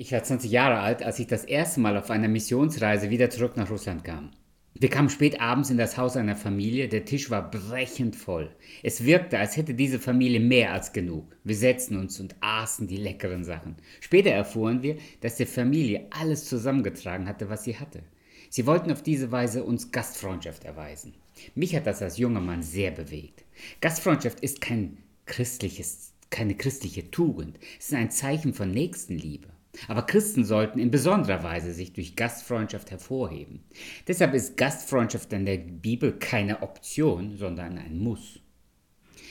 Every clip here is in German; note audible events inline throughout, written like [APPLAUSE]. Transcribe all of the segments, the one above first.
Ich war 20 Jahre alt, als ich das erste Mal auf einer Missionsreise wieder zurück nach Russland kam. Wir kamen spät abends in das Haus einer Familie, der Tisch war brechend voll. Es wirkte, als hätte diese Familie mehr als genug. Wir setzten uns und aßen die leckeren Sachen. Später erfuhren wir, dass die Familie alles zusammengetragen hatte, was sie hatte. Sie wollten auf diese Weise uns Gastfreundschaft erweisen. Mich hat das als junger Mann sehr bewegt. Gastfreundschaft ist kein christliches, keine christliche Tugend. Es ist ein Zeichen von Nächstenliebe. Aber Christen sollten in besonderer Weise sich durch Gastfreundschaft hervorheben. Deshalb ist Gastfreundschaft in der Bibel keine Option, sondern ein Muss.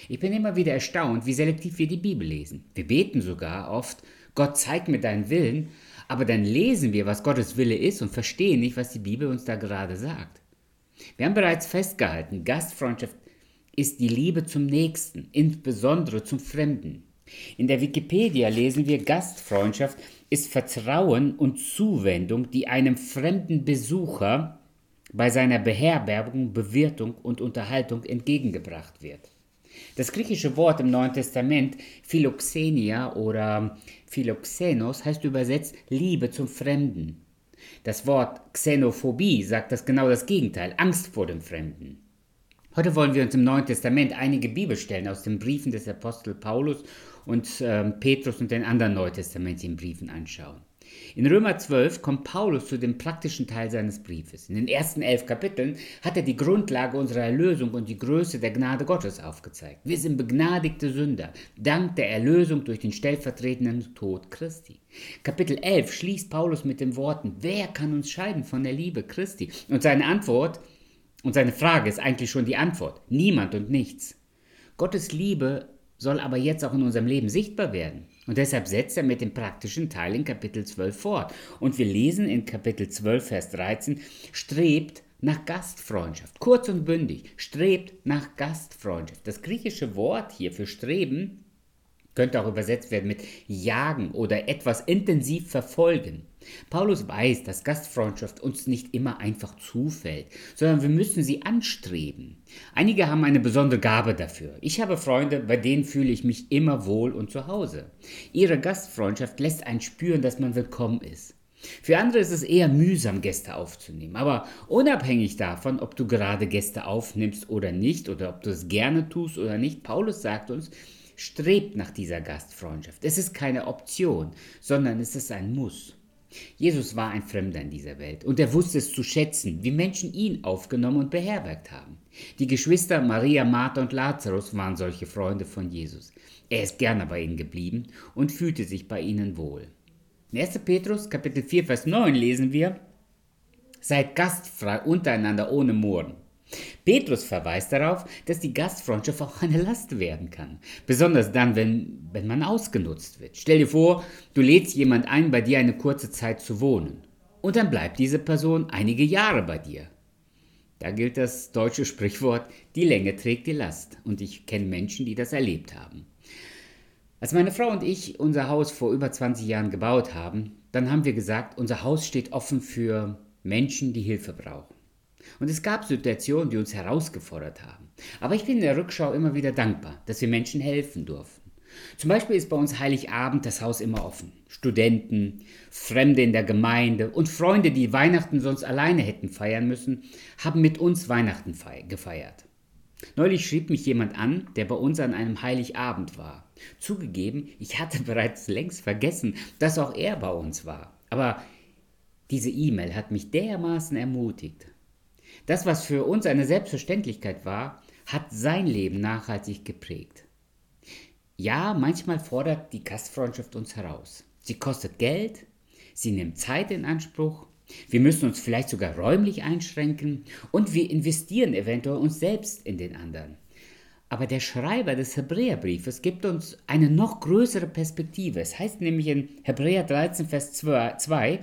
Ich bin immer wieder erstaunt, wie selektiv wir die Bibel lesen. Wir beten sogar oft, Gott zeig mir deinen Willen, aber dann lesen wir, was Gottes Wille ist und verstehen nicht, was die Bibel uns da gerade sagt. Wir haben bereits festgehalten, Gastfreundschaft ist die Liebe zum Nächsten, insbesondere zum Fremden. In der Wikipedia lesen wir Gastfreundschaft ist Vertrauen und Zuwendung, die einem fremden Besucher bei seiner Beherbergung, Bewirtung und Unterhaltung entgegengebracht wird. Das griechische Wort im Neuen Testament, Philoxenia oder Philoxenos, heißt übersetzt Liebe zum Fremden. Das Wort Xenophobie sagt das genau das Gegenteil, Angst vor dem Fremden. Heute wollen wir uns im Neuen Testament einige Bibelstellen aus den Briefen des Apostel Paulus und äh, Petrus und den anderen neutestamentlichen Briefen anschauen. In Römer 12 kommt Paulus zu dem praktischen Teil seines Briefes. In den ersten elf Kapiteln hat er die Grundlage unserer Erlösung und die Größe der Gnade Gottes aufgezeigt. Wir sind begnadigte Sünder, dank der Erlösung durch den stellvertretenden Tod Christi. Kapitel 11 schließt Paulus mit den Worten, wer kann uns scheiden von der Liebe Christi? Und seine Antwort und seine Frage ist eigentlich schon die Antwort, niemand und nichts. Gottes Liebe soll aber jetzt auch in unserem Leben sichtbar werden. Und deshalb setzt er mit dem praktischen Teil in Kapitel 12 fort. Und wir lesen in Kapitel 12, Vers 13, strebt nach Gastfreundschaft. Kurz und bündig, strebt nach Gastfreundschaft. Das griechische Wort hier für streben könnte auch übersetzt werden mit jagen oder etwas intensiv verfolgen. Paulus weiß, dass Gastfreundschaft uns nicht immer einfach zufällt, sondern wir müssen sie anstreben. Einige haben eine besondere Gabe dafür. Ich habe Freunde, bei denen fühle ich mich immer wohl und zu Hause. Ihre Gastfreundschaft lässt einen spüren, dass man willkommen ist. Für andere ist es eher mühsam, Gäste aufzunehmen. Aber unabhängig davon, ob du gerade Gäste aufnimmst oder nicht, oder ob du es gerne tust oder nicht, Paulus sagt uns, strebt nach dieser Gastfreundschaft. Es ist keine Option, sondern es ist ein Muss. Jesus war ein Fremder in dieser Welt und er wusste es zu schätzen, wie Menschen ihn aufgenommen und beherbergt haben. Die Geschwister Maria, Martha und Lazarus waren solche Freunde von Jesus. Er ist gerne bei ihnen geblieben und fühlte sich bei ihnen wohl. In 1. Petrus Kapitel 4 Vers 9 lesen wir: Seid gastfrei untereinander ohne Murren. Petrus verweist darauf, dass die Gastfreundschaft auch eine Last werden kann. Besonders dann, wenn, wenn man ausgenutzt wird. Stell dir vor, du lädst jemand ein, bei dir eine kurze Zeit zu wohnen. Und dann bleibt diese Person einige Jahre bei dir. Da gilt das deutsche Sprichwort, die Länge trägt die Last. Und ich kenne Menschen, die das erlebt haben. Als meine Frau und ich unser Haus vor über 20 Jahren gebaut haben, dann haben wir gesagt, unser Haus steht offen für Menschen, die Hilfe brauchen. Und es gab Situationen, die uns herausgefordert haben. Aber ich bin in der Rückschau immer wieder dankbar, dass wir Menschen helfen durften. Zum Beispiel ist bei uns Heiligabend das Haus immer offen. Studenten, Fremde in der Gemeinde und Freunde, die Weihnachten sonst alleine hätten feiern müssen, haben mit uns Weihnachten gefeiert. Neulich schrieb mich jemand an, der bei uns an einem Heiligabend war. Zugegeben, ich hatte [LAUGHS] bereits längst vergessen, dass auch er bei uns war. Aber diese E-Mail hat mich dermaßen ermutigt. Das, was für uns eine Selbstverständlichkeit war, hat sein Leben nachhaltig geprägt. Ja, manchmal fordert die Gastfreundschaft uns heraus. Sie kostet Geld, sie nimmt Zeit in Anspruch, wir müssen uns vielleicht sogar räumlich einschränken und wir investieren eventuell uns selbst in den anderen. Aber der Schreiber des Hebräerbriefes gibt uns eine noch größere Perspektive. Es heißt nämlich in Hebräer 13, Vers 2,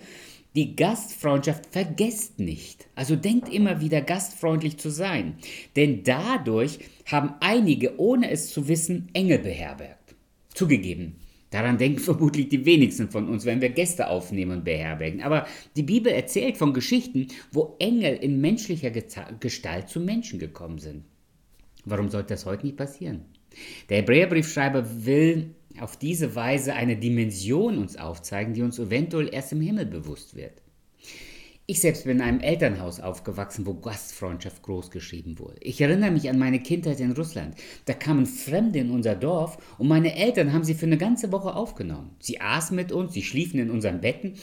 die Gastfreundschaft vergesst nicht. Also denkt immer wieder gastfreundlich zu sein. Denn dadurch haben einige, ohne es zu wissen, Engel beherbergt. Zugegeben, daran denken [LAUGHS] vermutlich die wenigsten von uns, wenn wir Gäste aufnehmen und beherbergen. Aber die Bibel erzählt von Geschichten, wo Engel in menschlicher Gestalt zu Menschen gekommen sind. Warum sollte das heute nicht passieren? Der Hebräerbriefschreiber will auf diese Weise eine Dimension uns aufzeigen, die uns eventuell erst im Himmel bewusst wird. Ich selbst bin in einem Elternhaus aufgewachsen, wo Gastfreundschaft großgeschrieben wurde. Ich erinnere mich an meine Kindheit in Russland. Da kamen Fremde in unser Dorf und meine Eltern haben sie für eine ganze Woche aufgenommen. Sie aßen mit uns, sie schliefen in unseren Betten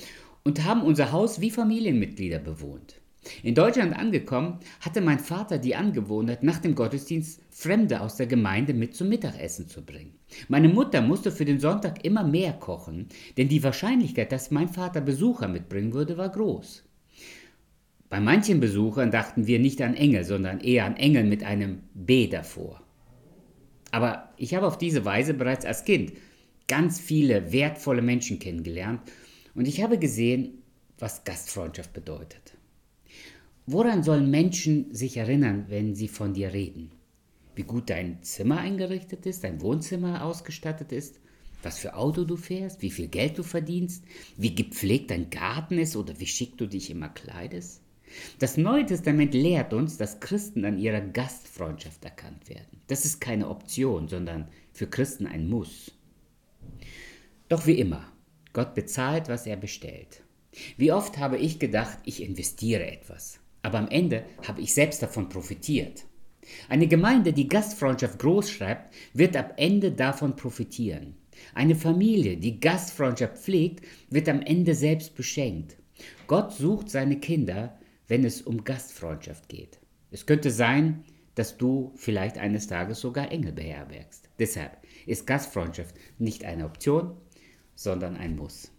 und haben unser Haus wie Familienmitglieder bewohnt. In Deutschland angekommen, hatte mein Vater die Angewohnheit, nach dem Gottesdienst Fremde aus der Gemeinde mit zum Mittagessen zu bringen. Meine Mutter musste für den Sonntag immer mehr kochen, denn die Wahrscheinlichkeit, dass mein Vater Besucher mitbringen würde, war groß. Bei manchen Besuchern dachten wir nicht an Engel, sondern eher an Engel mit einem B davor. Aber ich habe auf diese Weise bereits als Kind ganz viele wertvolle Menschen kennengelernt und ich habe gesehen, was Gastfreundschaft bedeutet. Woran sollen Menschen sich erinnern, wenn sie von dir reden? Wie gut dein Zimmer eingerichtet ist, dein Wohnzimmer ausgestattet ist, was für Auto du fährst, wie viel Geld du verdienst, wie gepflegt dein Garten ist oder wie schick du dich immer kleidest? Das Neue Testament lehrt uns, dass Christen an ihrer Gastfreundschaft erkannt werden. Das ist keine Option, sondern für Christen ein Muss. Doch wie immer, Gott bezahlt, was er bestellt. Wie oft habe ich gedacht, ich investiere etwas, aber am Ende habe ich selbst davon profitiert. Eine Gemeinde, die Gastfreundschaft groß schreibt, wird am Ende davon profitieren. Eine Familie, die Gastfreundschaft pflegt, wird am Ende selbst beschenkt. Gott sucht seine Kinder, wenn es um Gastfreundschaft geht. Es könnte sein, dass du vielleicht eines Tages sogar Engel beherbergst. Deshalb ist Gastfreundschaft nicht eine Option, sondern ein Muss.